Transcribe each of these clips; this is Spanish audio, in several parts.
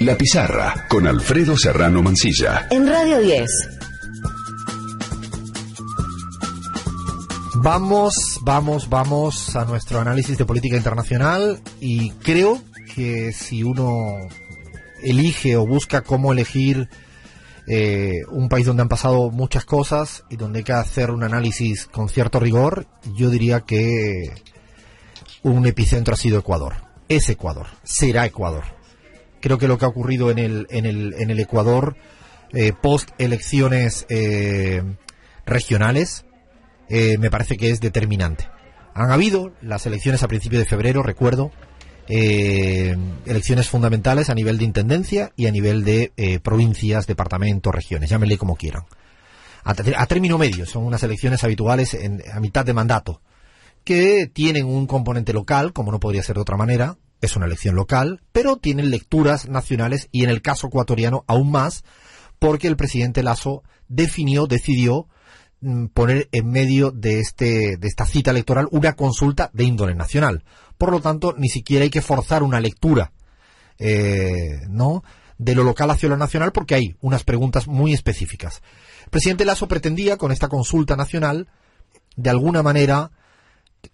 La Pizarra con Alfredo Serrano Mancilla. En Radio 10. Vamos, vamos, vamos a nuestro análisis de política internacional y creo que si uno elige o busca cómo elegir eh, un país donde han pasado muchas cosas y donde hay que hacer un análisis con cierto rigor, yo diría que un epicentro ha sido Ecuador. Es Ecuador, será Ecuador. Creo que lo que ha ocurrido en el, en el, en el Ecuador eh, post elecciones eh, regionales eh, me parece que es determinante. Han habido las elecciones a principios de febrero, recuerdo, eh, elecciones fundamentales a nivel de intendencia y a nivel de eh, provincias, departamentos, regiones, llámenle como quieran. A, a término medio, son unas elecciones habituales en, a mitad de mandato, que tienen un componente local, como no podría ser de otra manera, es una elección local, pero tienen lecturas nacionales y en el caso ecuatoriano aún más, porque el presidente Lazo definió, decidió mm, poner en medio de este de esta cita electoral una consulta de índole nacional. Por lo tanto, ni siquiera hay que forzar una lectura, eh, ¿no? De lo local hacia lo nacional, porque hay unas preguntas muy específicas. El presidente Lazo pretendía, con esta consulta nacional, de alguna manera,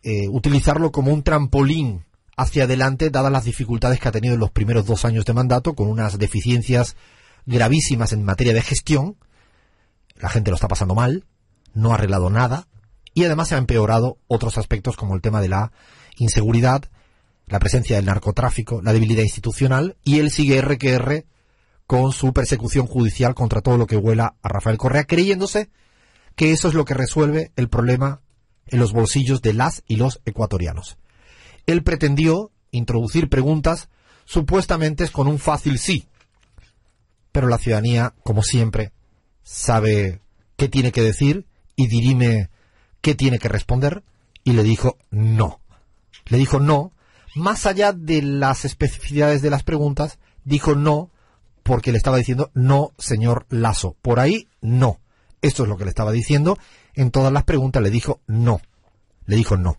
eh, utilizarlo como un trampolín hacia adelante, dadas las dificultades que ha tenido en los primeros dos años de mandato, con unas deficiencias gravísimas en materia de gestión. La gente lo está pasando mal, no ha arreglado nada, y además se ha empeorado otros aspectos como el tema de la inseguridad, la presencia del narcotráfico, la debilidad institucional, y él sigue R que R con su persecución judicial contra todo lo que huela a Rafael Correa, creyéndose que eso es lo que resuelve el problema en los bolsillos de las y los ecuatorianos. Él pretendió introducir preguntas supuestamente con un fácil sí, pero la ciudadanía, como siempre, sabe qué tiene que decir y dirime qué tiene que responder, y le dijo no. Le dijo no, más allá de las especificidades de las preguntas, dijo no porque le estaba diciendo no, señor Lazo. Por ahí, no. Esto es lo que le estaba diciendo. En todas las preguntas le dijo no. Le dijo no.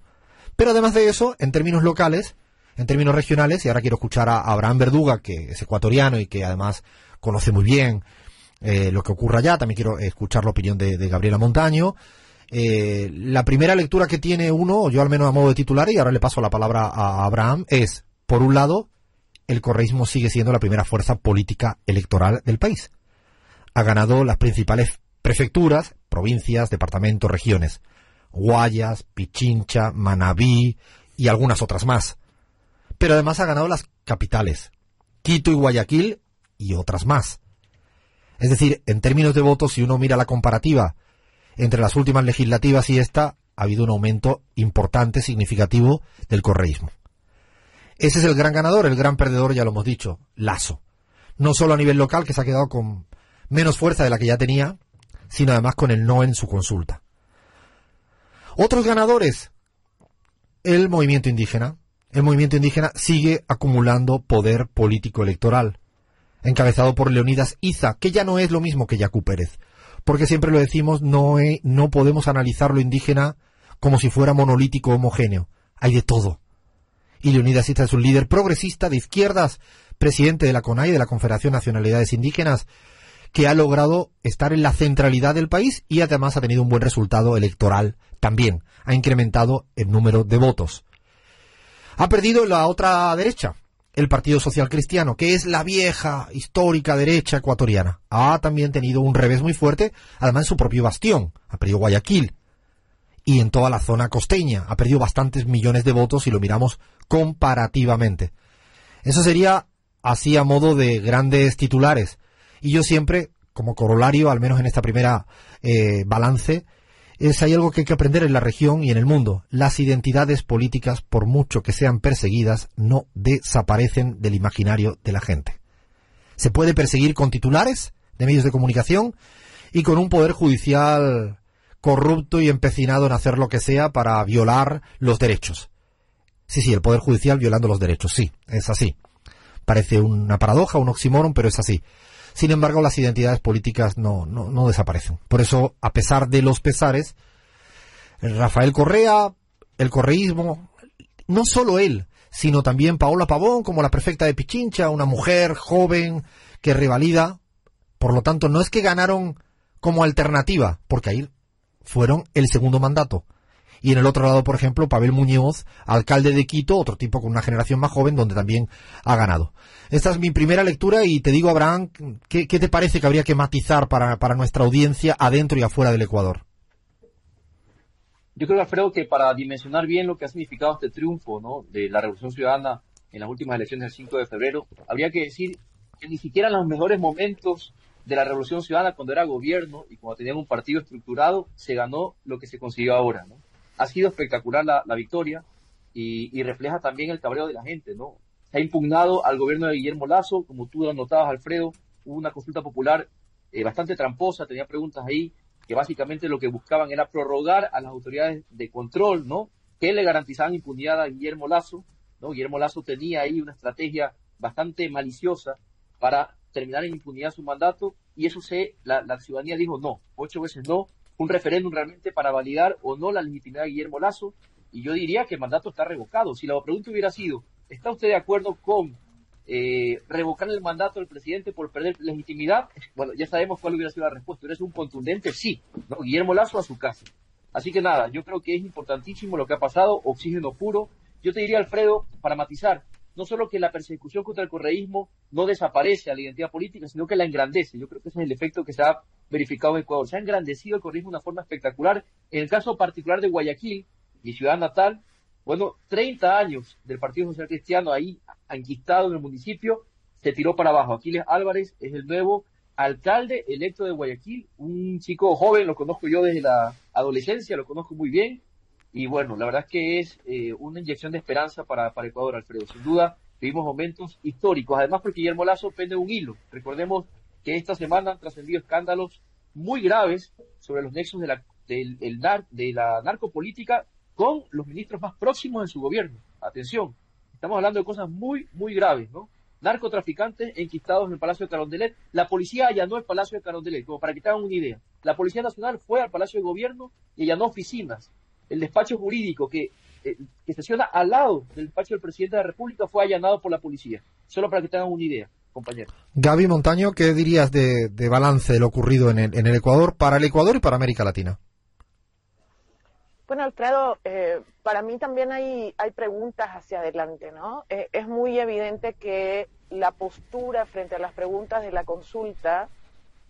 Pero además de eso, en términos locales, en términos regionales, y ahora quiero escuchar a Abraham Verduga, que es ecuatoriano y que además conoce muy bien eh, lo que ocurre allá, también quiero escuchar la opinión de, Gabriela Montaño. Eh, la primera lectura que tiene uno, yo al menos a modo de titular, y ahora le paso la palabra a Abraham, es, por un lado, el correísmo sigue siendo la primera fuerza política electoral del país. Ha ganado las principales prefecturas, provincias, departamentos, regiones. Guayas, Pichincha, Manabí y algunas otras más. Pero además ha ganado las capitales, Quito y Guayaquil y otras más. Es decir, en términos de votos, si uno mira la comparativa entre las últimas legislativas y esta, ha habido un aumento importante, significativo del correísmo. Ese es el gran ganador, el gran perdedor, ya lo hemos dicho, Lazo. No solo a nivel local, que se ha quedado con menos fuerza de la que ya tenía, sino además con el no en su consulta. Otros ganadores, el movimiento indígena. El movimiento indígena sigue acumulando poder político electoral, encabezado por Leonidas Iza, que ya no es lo mismo que Yacu Pérez, porque siempre lo decimos, no, no podemos analizar lo indígena como si fuera monolítico homogéneo. Hay de todo. Y Leonidas Iza es un líder progresista de izquierdas, presidente de la CONAI, de la Confederación Nacionalidades Indígenas, que ha logrado estar en la centralidad del país y además ha tenido un buen resultado electoral también. Ha incrementado el número de votos. Ha perdido la otra derecha, el Partido Social Cristiano, que es la vieja, histórica derecha ecuatoriana. Ha también tenido un revés muy fuerte, además en su propio bastión. Ha perdido Guayaquil. Y en toda la zona costeña. Ha perdido bastantes millones de votos si lo miramos comparativamente. Eso sería así a modo de grandes titulares. Y yo siempre, como corolario, al menos en esta primera eh, balance, es hay algo que hay que aprender en la región y en el mundo. Las identidades políticas, por mucho que sean perseguidas, no desaparecen del imaginario de la gente. Se puede perseguir con titulares de medios de comunicación y con un poder judicial corrupto y empecinado en hacer lo que sea para violar los derechos. Sí, sí, el Poder Judicial violando los derechos, sí, es así. Parece una paradoja, un oxímoron, pero es así. Sin embargo, las identidades políticas no, no, no desaparecen. Por eso, a pesar de los pesares, Rafael Correa, el correísmo, no solo él, sino también Paola Pavón como la prefecta de Pichincha, una mujer joven que revalida. Por lo tanto, no es que ganaron como alternativa, porque ahí fueron el segundo mandato. Y en el otro lado, por ejemplo, Pavel Muñoz, alcalde de Quito, otro tipo con una generación más joven, donde también ha ganado. Esta es mi primera lectura y te digo, Abraham, ¿qué, te parece que habría que matizar para, para nuestra audiencia adentro y afuera del Ecuador? Yo creo, Alfredo, que para dimensionar bien lo que ha significado este triunfo ¿no? de la Revolución Ciudadana en las últimas elecciones del 5 de febrero, habría que decir que ni siquiera en los mejores momentos de la Revolución Ciudadana, cuando era gobierno y cuando tenían un partido estructurado, se ganó lo que se consiguió ahora. ¿no? Ha sido espectacular la, victoria y, refleja también el cabreo de la gente, ¿no? Se ha impugnado al gobierno de Guillermo Lazo, como tú lo notabas, Alfredo, hubo una consulta popular eh, bastante tramposa, tenía preguntas ahí que básicamente lo que buscaban era prorrogar a las autoridades de control, ¿no? Que le garantizaban impunidad a Guillermo Lazo, ¿no? Guillermo Lazo tenía ahí una estrategia bastante maliciosa para terminar en impunidad su mandato y eso se, la, la ciudadanía dijo no, ocho veces no, un referéndum realmente para validar o no la legitimidad de Guillermo Lazo, y yo diría que el mandato está revocado. Si la pregunta hubiera sido, ¿está usted de acuerdo con eh, revocar el mandato del presidente por perder legitimidad? Bueno, ya sabemos cuál hubiera sido la respuesta. Hubiera sido un contundente sí, ¿no? Guillermo Lazo a su casa. Así que nada, yo creo que es importantísimo lo que ha pasado, oxígeno puro. Yo te diría, Alfredo, para matizar, no solo que la persecución contra el correísmo no desaparece a la identidad política, sino que la engrandece. Yo creo que ese es el efecto que se ha verificado en Ecuador. Se ha engrandecido el correísmo de una forma espectacular. En el caso particular de Guayaquil, mi ciudad natal, bueno, 30 años del Partido Social Cristiano ahí enquistado en el municipio, se tiró para abajo. Aquiles Álvarez es el nuevo alcalde electo de Guayaquil, un chico joven, lo conozco yo desde la adolescencia, lo conozco muy bien, y bueno, la verdad es que es eh, una inyección de esperanza para, para Ecuador, Alfredo. Sin duda, vivimos momentos históricos. Además, porque Guillermo Lazo pende un hilo. Recordemos que esta semana han trascendido escándalos muy graves sobre los nexos de la, del, de la narcopolítica con los ministros más próximos de su gobierno. Atención, estamos hablando de cosas muy, muy graves, ¿no? Narcotraficantes enquistados en el Palacio de Carondelet. La policía allanó el Palacio de Carondelet, como para que tengan una idea. La Policía Nacional fue al Palacio de Gobierno y allanó oficinas el despacho jurídico que, eh, que estaciona al lado del despacho del presidente de la República fue allanado por la policía. Solo para que tengan una idea, compañero. Gaby Montaño, ¿qué dirías de, balance de lo ocurrido en el, en el, Ecuador, para el Ecuador y para América Latina? Bueno, Alfredo, eh, para mí también hay, hay preguntas hacia adelante, ¿no? Eh, es muy evidente que la postura frente a las preguntas de la consulta,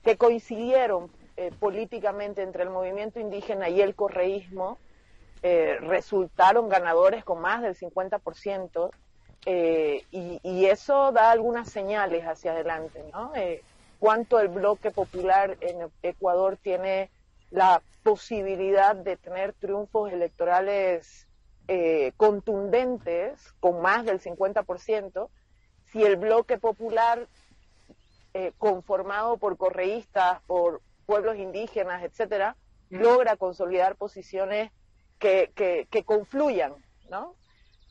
que coincidieron políticamente entre el movimiento indígena y el correísmo, eh, resultaron ganadores con más del 50%, eh, y, eso da algunas señales hacia adelante, ¿no? Eh, cuánto el bloque popular en Ecuador tiene la posibilidad de tener triunfos electorales contundentes con más del 50%, si el bloque popular conformado por correístas, por pueblos indígenas, etcétera, logra consolidar posiciones que, confluyan, ¿no?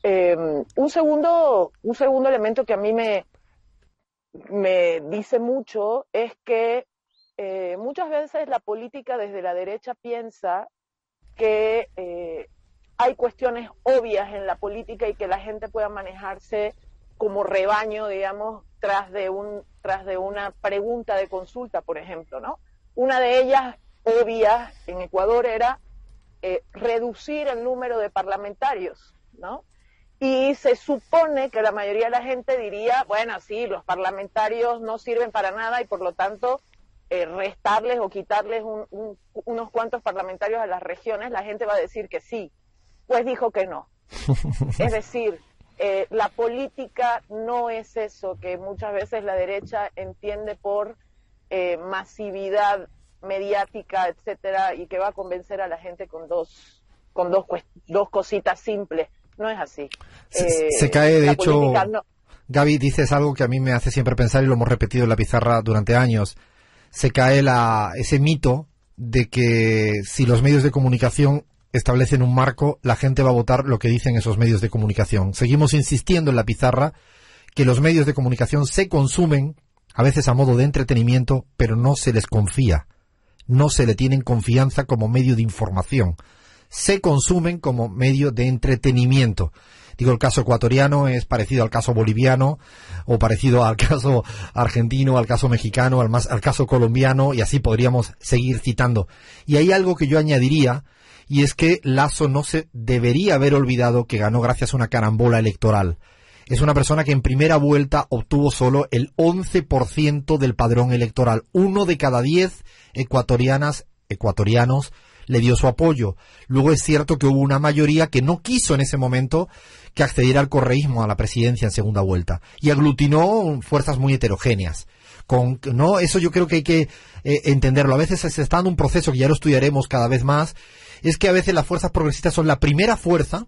Eh, un, segundo, un segundo elemento que a mí me, me dice mucho es que eh, muchas veces la política desde la derecha piensa que eh, hay cuestiones obvias en la política y que la gente pueda manejarse como rebaño, digamos, tras de un tras de una pregunta de consulta, por ejemplo, ¿no? Una de ellas obvias en Ecuador era eh, reducir el número de parlamentarios, ¿no? Y se supone que la mayoría de la gente diría, bueno, sí, los parlamentarios no sirven para nada y por lo tanto eh, restarles o quitarles unos cuantos parlamentarios a las regiones, la gente va a decir que sí. Pues dijo que no. es decir, eh, la política no es eso que muchas veces la derecha entiende por masividad mediática, etcétera, y que va a convencer a la gente con dos, con dos, dos cositas simples. No es así. Se, cae, de hecho, Gaby, dices algo que a mí me hace siempre pensar y lo hemos repetido en la pizarra durante años. Se cae la, ese mito de que si los medios de comunicación establecen un marco, la gente va a votar lo que dicen esos medios de comunicación. Seguimos insistiendo en la pizarra que los medios de comunicación se consumen, a veces a modo de entretenimiento, pero no se les confía. No se le tienen confianza como medio de información. Se consumen como medio de entretenimiento. Digo, el caso ecuatoriano es parecido al caso boliviano, o parecido al caso argentino, al caso mexicano, al, más, al caso colombiano, y así podríamos seguir citando. Y hay algo que yo añadiría, y es que Lazo no se debería haber olvidado que ganó gracias a una carambola electoral. Es una persona que en primera vuelta obtuvo solo el 11% del padrón electoral. Uno de cada diez ecuatorianas, ecuatorianos le dio su apoyo. Luego es cierto que hubo una mayoría que no quiso en ese momento que accediera al correísmo a la presidencia en segunda vuelta y aglutinó fuerzas muy heterogéneas. Con, no, eso yo creo que hay que eh, entenderlo. A veces se está dando un proceso que ya lo estudiaremos cada vez más. Es que a veces las fuerzas progresistas son la primera fuerza,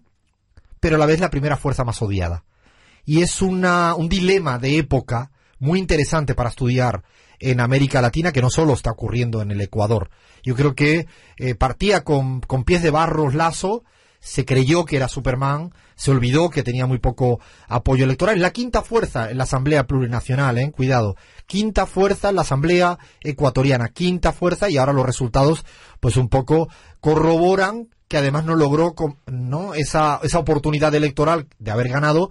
pero a la vez la primera fuerza más odiada. Y es una, un dilema de época muy interesante para estudiar en América Latina que no solo está ocurriendo en el Ecuador. Yo creo que eh, partía con, con pies de barros Lazo, se creyó que era Superman, se olvidó que tenía muy poco apoyo electoral. La quinta fuerza en la Asamblea Plurinacional, eh, cuidado, quinta fuerza en la Asamblea Ecuatoriana, quinta fuerza y ahora los resultados pues un poco corroboran que además no logró no esa, esa oportunidad electoral de haber ganado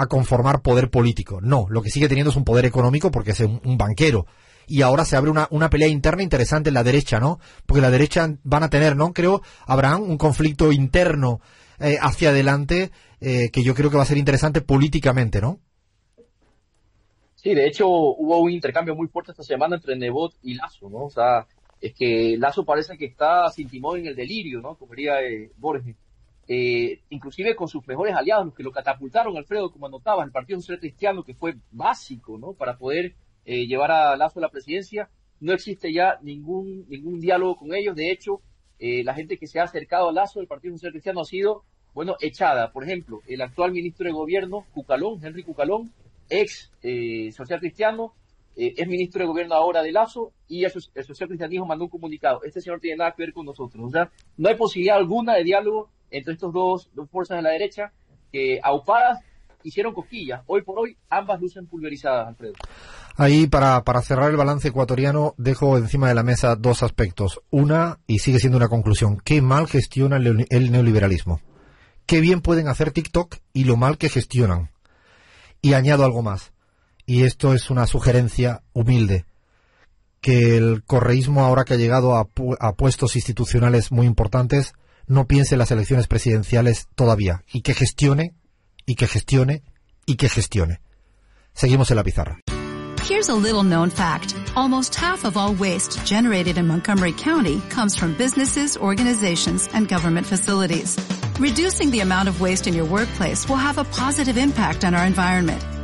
a conformar poder político. No, lo que sigue teniendo es un poder económico porque es un, banquero. Y ahora se abre una, una pelea interna interesante en la derecha, ¿no? Porque la derecha van a tener, ¿no? Creo, Abraham, un conflicto interno eh, hacia adelante eh, que yo creo que va a ser interesante políticamente, ¿no? Sí, de hecho hubo un intercambio muy fuerte esta semana entre Nebot y Lazo, ¿no? O sea, es que Lazo parece que está sin timón en el delirio, ¿no? Como diría eh, Borges. Eh, inclusive con sus mejores aliados, los que lo catapultaron, Alfredo, como anotaba, el Partido Social Cristiano, que fue básico, ¿no? Para poder eh, llevar a Lazo a la presidencia, no existe ya ningún, ningún diálogo con ellos. De hecho, eh, la gente que se ha acercado a Lazo del Partido Social Cristiano ha sido, bueno, echada. Por ejemplo, el actual ministro de Gobierno, Cucalón, Henry Cucalón, ex social cristiano, es ministro de Gobierno ahora de Lazo y el social cristianismo mandó un comunicado. Este señor tiene nada que ver con nosotros. O sea, no hay posibilidad alguna de diálogo entre estos dos, dos fuerzas de la derecha que aupadas hicieron cosquillas. Hoy por hoy ambas lucen pulverizadas, Alfredo. Ahí, para, para cerrar el balance ecuatoriano, dejo encima de la mesa dos aspectos. Una, y sigue siendo una conclusión, qué mal gestiona el neoliberalismo. Qué bien pueden hacer TikTok y lo mal que gestionan. Y añado algo más, y esto es una sugerencia humilde, que el correísmo ahora que ha llegado a, a puestos institucionales muy importantes, no piense en las elecciones presidenciales todavía y que gestione y que gestione y que gestione. Seguimos en la pizarra. Here's a little known fact. Almost half of all waste generated in Montgomery County comes from businesses, organizations, and government facilities. Reducing the amount of waste in your workplace will have a positive impact on our environment.